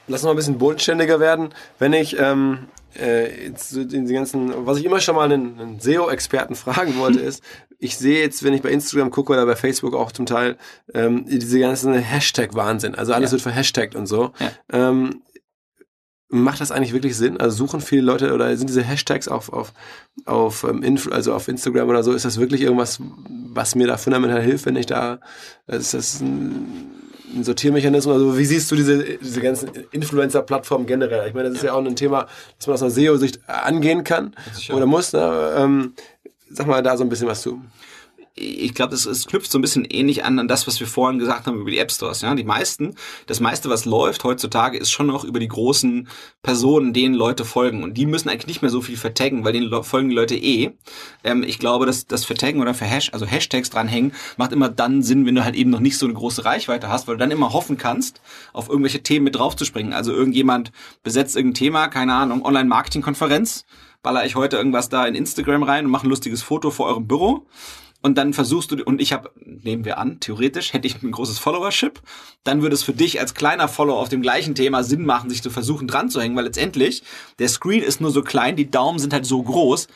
Lass uns mal ein bisschen bodenständiger werden. Wenn ich ähm, äh, jetzt den ganzen, was ich immer schon mal einen, einen SEO-Experten [LAUGHS] fragen wollte, ist, ich sehe jetzt, wenn ich bei Instagram gucke oder bei Facebook auch zum Teil, ähm, diese ganzen Hashtag-Wahnsinn. Also alles Ja. wird verhashtagt und so. Ja. Ähm, macht das eigentlich wirklich Sinn? Also suchen viele Leute oder sind diese Hashtags auf, auf, auf, ähm, also auf Instagram oder so, ist das wirklich irgendwas, was mir da fundamental hilft, wenn ich da, ist das ein, ein Sortiermechanismus? Also wie siehst du diese, diese ganzen Influencer-Plattformen generell? Ich meine, das ist ja auch ein Thema, das man aus einer SEO-Sicht angehen kann oder muss. Ne? Ähm, sag mal da so ein bisschen was zu. Ich glaube, es, es knüpft so ein bisschen ähnlich an an das, was wir vorhin gesagt haben über die App Stores. Ja, die meisten, das meiste, was läuft heutzutage, ist schon noch über die großen Personen, denen Leute folgen. Und die müssen eigentlich nicht mehr so viel vertaggen, weil denen folgen die Leute eh. Ähm, ich glaube, dass das Vertaggen oder für Hash, also Hashtags dranhängen, macht immer dann Sinn, wenn du halt eben noch nicht so eine große Reichweite hast, weil du dann immer hoffen kannst, auf irgendwelche Themen mit draufzuspringen. Also irgendjemand besetzt irgendein Thema, keine Ahnung, Online-Marketing-Konferenz, baller ich heute irgendwas da in Instagram rein und mache ein lustiges Foto vor eurem Büro. Und dann versuchst du, und ich habe, nehmen wir an, theoretisch hätte ich ein großes Followership, dann würde es für dich als kleiner Follower auf dem gleichen Thema Sinn machen, sich zu versuchen dran zu hängen, weil letztendlich der Screen ist nur so klein, die Daumen sind halt so groß.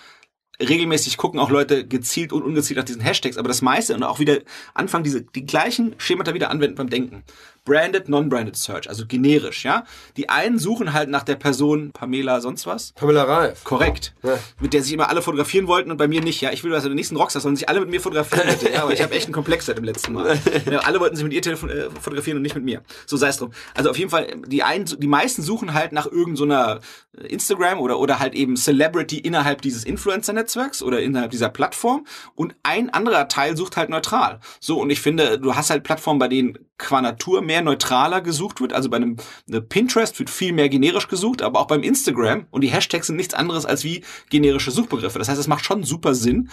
Regelmäßig gucken auch Leute gezielt und ungezielt nach diesen Hashtags, aber das meiste und auch wieder anfangen, diese, die gleichen Schemata wieder anwenden beim Denken. Branded, non-branded Search, also generisch, ja. Die einen suchen halt nach der Person Pamela sonst was. Pamela Reif. Korrekt. Ja. Mit der sich immer alle fotografieren wollten und bei mir nicht. Ja, ich will, dass der nächsten Rockstar sollen sich alle mit mir fotografieren. Bitte. Ja, aber ich habe echt einen Komplex seit dem letzten Mal. Ja, alle wollten sich mit ihr telefon äh, fotografieren und nicht mit mir. So sei es drum. Also auf jeden Fall, die einen, die meisten suchen halt nach irgendeiner so einer Instagram oder oder halt eben Celebrity innerhalb dieses Influencer-Netzwerks oder innerhalb dieser Plattform und ein anderer Teil sucht halt neutral. So und ich finde, du hast halt Plattformen, bei denen qua Natur mehr neutraler gesucht wird. Also bei einem eine Pinterest wird viel mehr generisch gesucht, aber auch beim Instagram und die Hashtags sind nichts anderes als wie generische Suchbegriffe. Das heißt, es macht schon super Sinn.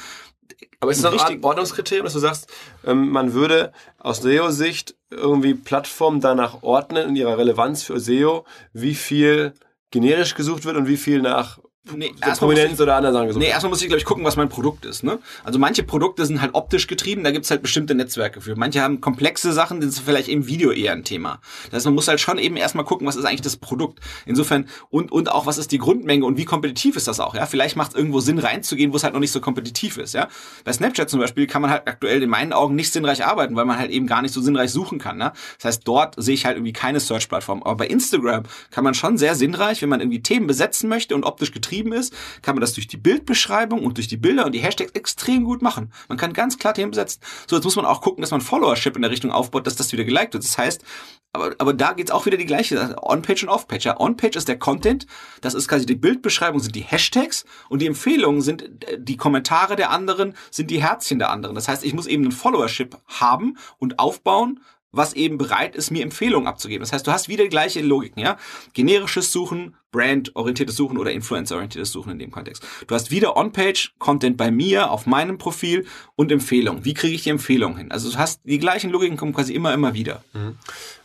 Aber ist es auch Richtig- ein Ordnungskriterium, dass du sagst, ähm, man würde aus SEO-Sicht irgendwie Plattformen danach ordnen in ihrer Relevanz für SEO, wie viel generisch gesucht wird und wie viel nach Nee, so erstmal muss Prominenz oder anderen Sachen gesucht Nee, erstmal muss ich, glaube ich, gucken, was mein Produkt ist. Ne? Also manche Produkte sind halt optisch getrieben, da gibt's halt bestimmte Netzwerke für. Manche haben komplexe Sachen, das ist vielleicht im Video eher ein Thema. Das heißt, man muss halt schon eben erstmal gucken, was ist eigentlich das Produkt. Insofern, und, und auch, was ist die Grundmenge und wie kompetitiv ist das auch, ja? Vielleicht macht es irgendwo Sinn, reinzugehen, wo es halt noch nicht so kompetitiv ist, ja? Bei Snapchat zum Beispiel kann man halt aktuell in meinen Augen nicht sinnreich arbeiten, weil man halt eben gar nicht so sinnreich suchen kann, ne? Das heißt, dort sehe ich halt irgendwie keine Search-Plattform. Aber bei Instagram kann man schon sehr sinnreich, wenn man irgendwie Themen besetzen möchte und optisch getrieben ist, kann man das durch die Bildbeschreibung und durch die Bilder und die Hashtags extrem gut machen. Man kann ganz klar Themen besetzen. So, jetzt muss man auch gucken, dass man Followership in der Richtung aufbaut, dass das wieder geliked wird. Das heißt, aber, aber da geht's auch wieder die gleiche. On-Page und Off-Page. Ja, On-Page ist der Content, das ist quasi die Bildbeschreibung, sind die Hashtags und die Empfehlungen sind äh, die Kommentare der anderen, sind die Herzchen der anderen. Das heißt, ich muss eben einen Followership haben und aufbauen, was eben bereit ist, mir Empfehlungen abzugeben. Das heißt, du hast wieder die gleiche Logik, ja? Generisches Suchen, Brand-orientiertes Suchen oder Influencer-orientiertes Suchen in dem Kontext. Du hast wieder On-Page-Content bei mir, auf meinem Profil und Empfehlungen. Wie kriege ich die Empfehlungen hin? Also du hast die gleichen Logiken kommen quasi immer, immer wieder. Mhm.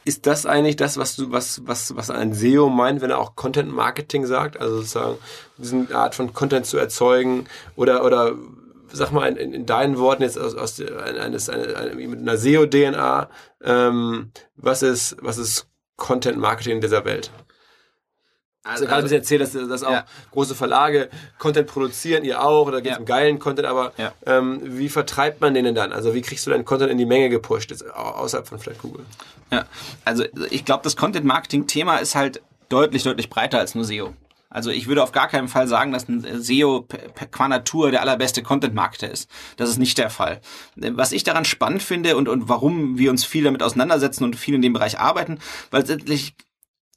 Ist das eigentlich das, was du, was, was, was ein SEO meint, wenn er auch Content Marketing sagt? Also sozusagen, diese Art von Content zu erzeugen oder, oder sag mal in, in deinen Worten jetzt aus, aus eines, eine, eine, mit einer SEO-DNA, ähm, was ist, was ist Content Marketing dieser Welt? Also, also gerade also, erzählt, dass, dass auch ja. große Verlage Content produzieren, ihr auch, oder geht es ja. um geilen Content, aber ja. ähm, wie vertreibt man den denn dann? Also wie kriegst du deinen Content in die Menge gepusht, jetzt außerhalb von vielleicht Google? Ja, also ich glaube, das Content-Marketing-Thema ist halt deutlich, deutlich breiter als nur SEO. Also ich würde auf gar keinen Fall sagen, dass ein SEO qua Natur der allerbeste Content-Marketer ist. Das ist nicht der Fall. Was ich daran spannend finde und, und warum wir uns viel damit auseinandersetzen und viel in dem Bereich arbeiten, weil letztendlich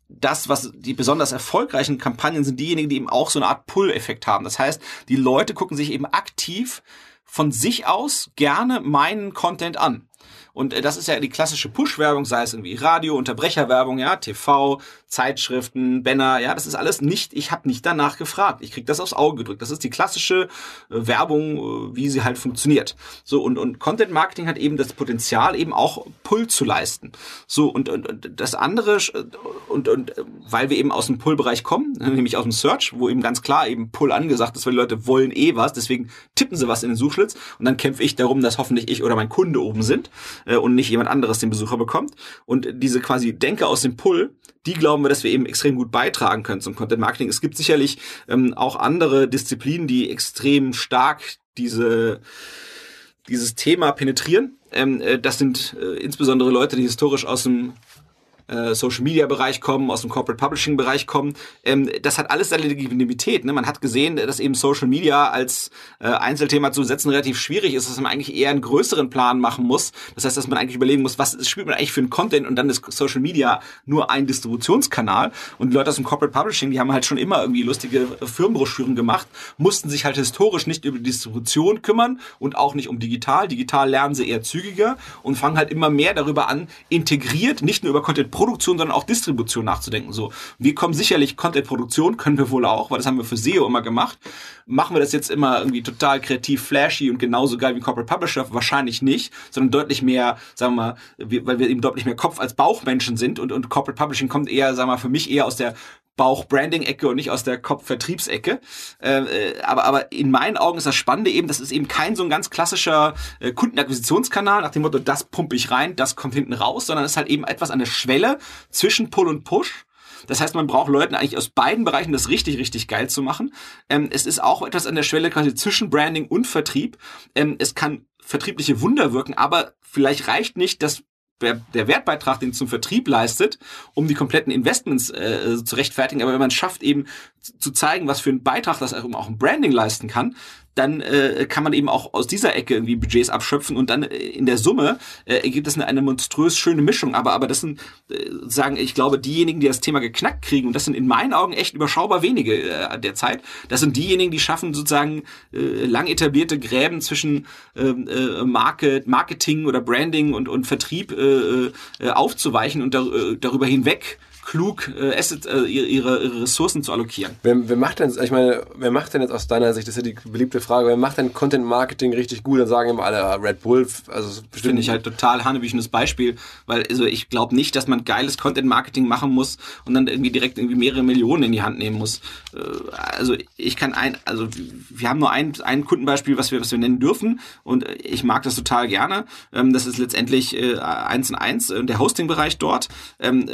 das, was die besonders erfolgreichen Kampagnen sind, diejenigen, die eben auch so eine Art Pull-Effekt haben. Das heißt, die Leute gucken sich eben aktiv von sich aus gerne meinen Content an. Und äh, das ist ja die klassische Push-Werbung, sei es irgendwie Radio, Unterbrecherwerbung, ja, TV, Zeitschriften, Banner, ja, das ist alles nicht, ich habe nicht danach gefragt. Ich krieg das aufs Auge gedrückt. Das ist die klassische äh, Werbung, äh, wie sie halt funktioniert. So, und, und Content Marketing hat eben das Potenzial, eben auch Pull zu leisten. So, und, und, und das andere, äh, und, und äh, weil wir eben aus dem Pull-Bereich kommen, nämlich aus dem Search, wo eben ganz klar eben Pull angesagt ist, weil die Leute wollen eh was, deswegen tippen sie was in den Suchschlitz und dann kämpfe ich darum, dass hoffentlich ich oder mein Kunde oben sind äh, und nicht jemand anderes den Besucher bekommt. Und diese quasi Denke aus dem Pull, die glauben wir, dass wir eben extrem gut beitragen können zum Content Marketing. Es gibt sicherlich ähm, auch andere Disziplinen, die extrem stark diese dieses Thema penetrieren. Ähm, äh, das sind äh, insbesondere Leute, die historisch aus dem äh, Social Media Bereich kommen, aus dem Corporate Publishing Bereich kommen. Ähm, das hat alles seine Legitimität. Ne? Man hat gesehen, dass eben Social Media als äh, Einzelthema zu setzen relativ schwierig ist, dass man eigentlich eher einen größeren Plan machen muss. Das heißt, dass man eigentlich überlegen muss, was spielt man eigentlich für einen Content und dann ist Social Media nur ein Distributionskanal. Und die Leute aus dem Corporate Publishing, die haben halt schon immer irgendwie lustige Firmenbroschüren gemacht, mussten sich halt historisch nicht über Distribution kümmern und auch nicht um digital. Digital lernen sie eher zügiger und fangen halt immer mehr darüber an, integriert, nicht nur über Content Produktion, sondern auch Distribution nachzudenken. So, wir kommen sicherlich Content-Produktion, können wir wohl auch, weil das haben wir für SEO immer gemacht. Machen wir das jetzt immer irgendwie total kreativ, flashy und genauso geil wie Corporate Publisher? Wahrscheinlich nicht, sondern deutlich mehr, sagen wir mal, weil wir eben deutlich mehr Kopf als Bauchmenschen sind und, und Corporate Publishing kommt eher, sagen wir mal, für mich eher aus der Bauch-Branding-Ecke und nicht aus der Kopf-Vertriebsecke. Äh, äh, aber, aber in meinen Augen ist das Spannende eben, das ist eben kein so ein ganz klassischer äh, Kundenakquisitionskanal nach dem Motto, das pumpe ich rein, das kommt hinten raus, sondern es ist halt eben etwas an der Schwelle zwischen Pull und Push. Das heißt, man braucht Leuten eigentlich aus beiden Bereichen das richtig, richtig geil zu machen. Ähm, es ist auch etwas an der Schwelle quasi zwischen Branding und Vertrieb. Ähm, es kann vertriebliche Wunder wirken, aber vielleicht reicht nicht das der Wertbeitrag, den zum Vertrieb leistet, um die kompletten Investments äh, zu rechtfertigen. Aber wenn man es schafft, eben zu zeigen, was für einen Beitrag das auch im Branding leisten kann, dann äh, kann man eben auch aus dieser Ecke irgendwie Budgets abschöpfen und dann äh, in der Summe äh, ergibt es eine, eine monströs schöne Mischung. Aber, aber das sind, äh, sagen, ich glaube, diejenigen, die das Thema geknackt kriegen, und das sind in meinen Augen echt überschaubar wenige äh, derzeit, das sind diejenigen, die schaffen sozusagen äh, lang etablierte Gräben zwischen äh, äh, Market, Marketing oder Branding und, und Vertrieb äh, äh, aufzuweichen und dar, äh, darüber hinweg klug äh, Asset, äh, ihre, ihre Ressourcen zu allokieren. Wer, wer macht denn, ich meine, wer macht denn jetzt aus deiner Sicht, das ist ja die beliebte Frage, wer macht denn Content Marketing richtig gut? Dann sagen immer alle ah, Red Bull, also Finde ich halt total hanebüchenes Beispiel, weil also ich glaube nicht, dass man geiles Content Marketing machen muss und dann irgendwie direkt irgendwie mehrere Millionen in die Hand nehmen muss. Äh, also ich kann ein, also wir haben nur ein, ein Kundenbeispiel, was wir, was wir nennen dürfen und ich mag das total gerne. Ähm, das ist letztendlich äh, eins in eins, äh, der Hosting-Bereich dort. Ähm,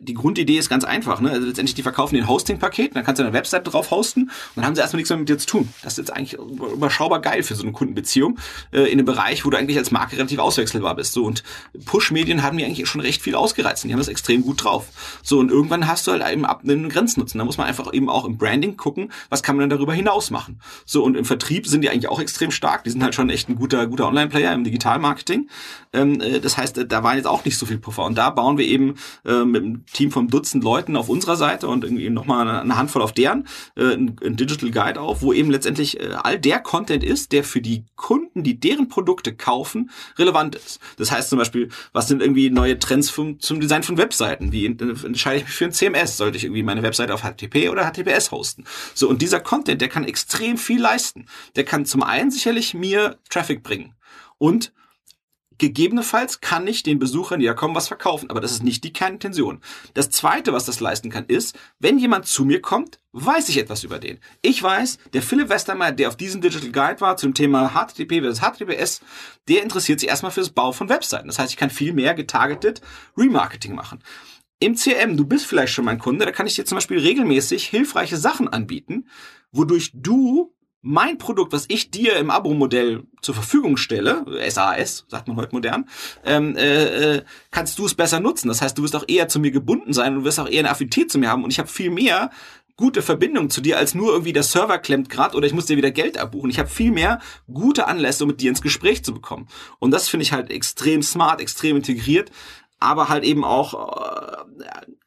die Grundidee ist ganz einfach. Ne? Also letztendlich, die verkaufen den Hosting-Paket, dann kannst du eine Webseite drauf hosten und dann haben sie erstmal nichts mehr mit dir zu tun. Das ist jetzt eigentlich überschaubar geil für so eine Kundenbeziehung äh, in einem Bereich, wo du eigentlich als Marke relativ auswechselbar bist. So und Push-Medien haben mir eigentlich schon recht viel ausgereizt. Und die haben das extrem gut drauf. So und irgendwann hast du halt eben ab einen Grenznutzen. Da muss man einfach eben auch im Branding gucken, was kann man dann darüber hinaus machen. So und im Vertrieb sind die eigentlich auch extrem stark. Die sind halt schon echt ein guter guter Online-Player im Digital-Marketing. Ähm, äh, das heißt, da waren jetzt auch nicht so viel Puffer. Und da bauen wir eben äh, mit dem Team Team von Dutzend Leuten auf unserer Seite und irgendwie nochmal eine Handvoll auf deren, äh, ein, ein Digital Guide auf, wo eben letztendlich äh, all der Content ist, der für die Kunden, die deren Produkte kaufen, relevant ist. Das heißt zum Beispiel, was sind irgendwie neue Trends vom, zum Design von Webseiten? Wie entscheide ich mich für ein CMS? Sollte ich irgendwie meine Webseite auf HTTP oder HTTPS hosten? So, und dieser Content, der kann extrem viel leisten. Der kann zum einen sicherlich mir Traffic bringen und Gegebenenfalls kann ich den Besuchern, die da kommen, was verkaufen, aber das ist nicht die Kernintention. Das zweite, was das leisten kann, ist, wenn jemand zu mir kommt, weiß ich etwas über den. Ich weiß, der Philipp Westermeier, der auf diesem Digital Guide war zum Thema HTTP versus HTTPS, der interessiert sich erstmal für das Bau von Webseiten. Das heißt, ich kann viel mehr getargeted Remarketing machen. Im CM, du bist vielleicht schon mein Kunde, da kann ich dir zum Beispiel regelmäßig hilfreiche Sachen anbieten, wodurch du mein Produkt, was ich dir im Abo-Modell zur Verfügung stelle, SAS, sagt man heute modern, ähm, äh, äh, kannst du es besser nutzen. Das heißt, du wirst auch eher zu mir gebunden sein und du wirst auch eher eine Affinität zu mir haben und ich habe viel mehr gute Verbindung zu dir, als nur irgendwie der Server klemmt gerade oder ich muss dir wieder Geld abbuchen. Ich habe viel mehr gute Anlässe, um mit dir ins Gespräch zu bekommen. Und das finde ich halt extrem smart, extrem integriert aber halt eben auch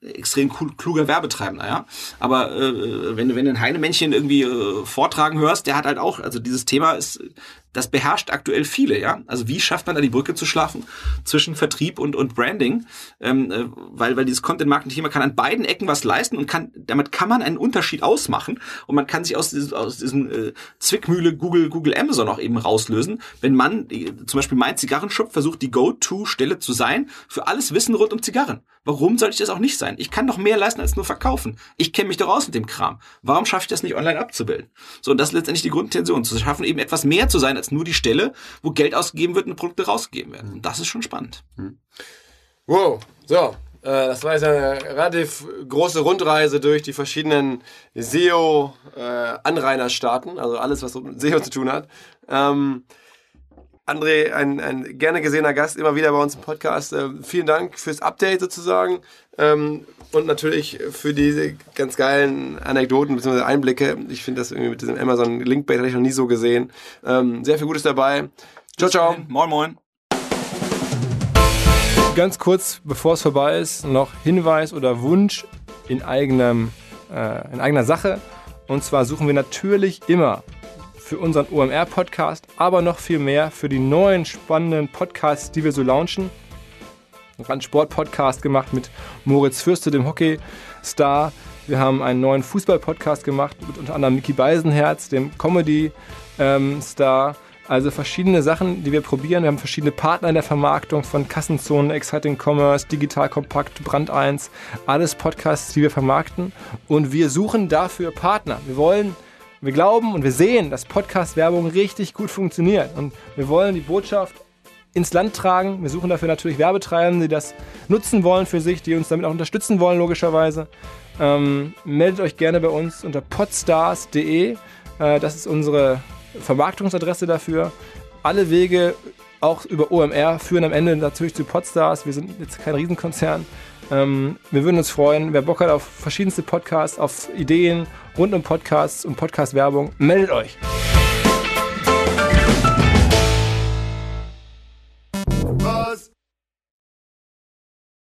äh, extrem kluger Werbetreibender, ja. Aber äh, wenn, wenn du ein Heinemännchen irgendwie äh, vortragen hörst, der hat halt auch, also dieses Thema ist das beherrscht aktuell viele, ja. Also wie schafft man da die Brücke zu schlafen zwischen Vertrieb und, und Branding? Ähm, äh, weil, weil dieses Content-Marketing-Thema kann an beiden Ecken was leisten und kann, damit kann man einen Unterschied ausmachen und man kann sich aus, diesem, aus diesem äh, Zwickmühle Google, Google, Amazon auch eben rauslösen, wenn man, äh, zum Beispiel mein Zigarrenshop versucht, die Go-To-Stelle zu sein für alles Wissen rund um Zigarren. Warum sollte ich das auch nicht sein? Ich kann doch mehr leisten als nur verkaufen. Ich kenne mich doch aus mit dem Kram. Warum schaffe ich das nicht online abzubilden? So, und das ist letztendlich die Grundintention, zu schaffen, eben etwas mehr zu sein als nur die Stelle, wo Geld ausgegeben wird und Produkte rausgegeben werden. Und das ist schon spannend. Hm. Wow, so. Äh, das war jetzt eine relativ große Rundreise durch die verschiedenen SEO-Anrainerstaaten, also alles, was mit SEO zu tun hat. Ähm, André, ein, ein gerne gesehener Gast, immer wieder bei uns im Podcast. Äh, vielen Dank fürs Update sozusagen ähm, und natürlich für diese ganz geilen Anekdoten bzw. Einblicke. Ich finde das irgendwie mit diesem Amazon Linkbait hatte ich noch nie so gesehen. Ähm, sehr viel Gutes dabei. Ciao, ciao. Moin, moin. Ganz kurz, bevor es vorbei ist, noch Hinweis oder Wunsch in, eigenem, äh, in eigener Sache. Und zwar suchen wir natürlich immer für unseren OMR-Podcast, aber noch viel mehr für die neuen spannenden Podcasts, die wir so launchen. Einen Sport-Podcast gemacht mit Moritz Fürste, dem Hockey-Star. Wir haben einen neuen Fußball-Podcast gemacht mit unter anderem Mickey Beisenherz, dem Comedy-Star. Also verschiedene Sachen, die wir probieren. Wir haben verschiedene Partner in der Vermarktung von Kassenzonen, Exciting Commerce, Digital Kompakt, Brand 1. Alles Podcasts, die wir vermarkten. Und wir suchen dafür Partner. Wir wollen wir glauben und wir sehen, dass Podcast-Werbung richtig gut funktioniert. Und wir wollen die Botschaft ins Land tragen. Wir suchen dafür natürlich Werbetreibende, die das nutzen wollen für sich, die uns damit auch unterstützen wollen, logischerweise. Ähm, meldet euch gerne bei uns unter podstars.de. Äh, das ist unsere Vermarktungsadresse dafür. Alle Wege, auch über OMR, führen am Ende natürlich zu Podstars. Wir sind jetzt kein Riesenkonzern. Ähm, wir würden uns freuen, wer Bock hat auf verschiedenste Podcasts, auf Ideen rund um Podcasts und Podcast-Werbung, meldet euch.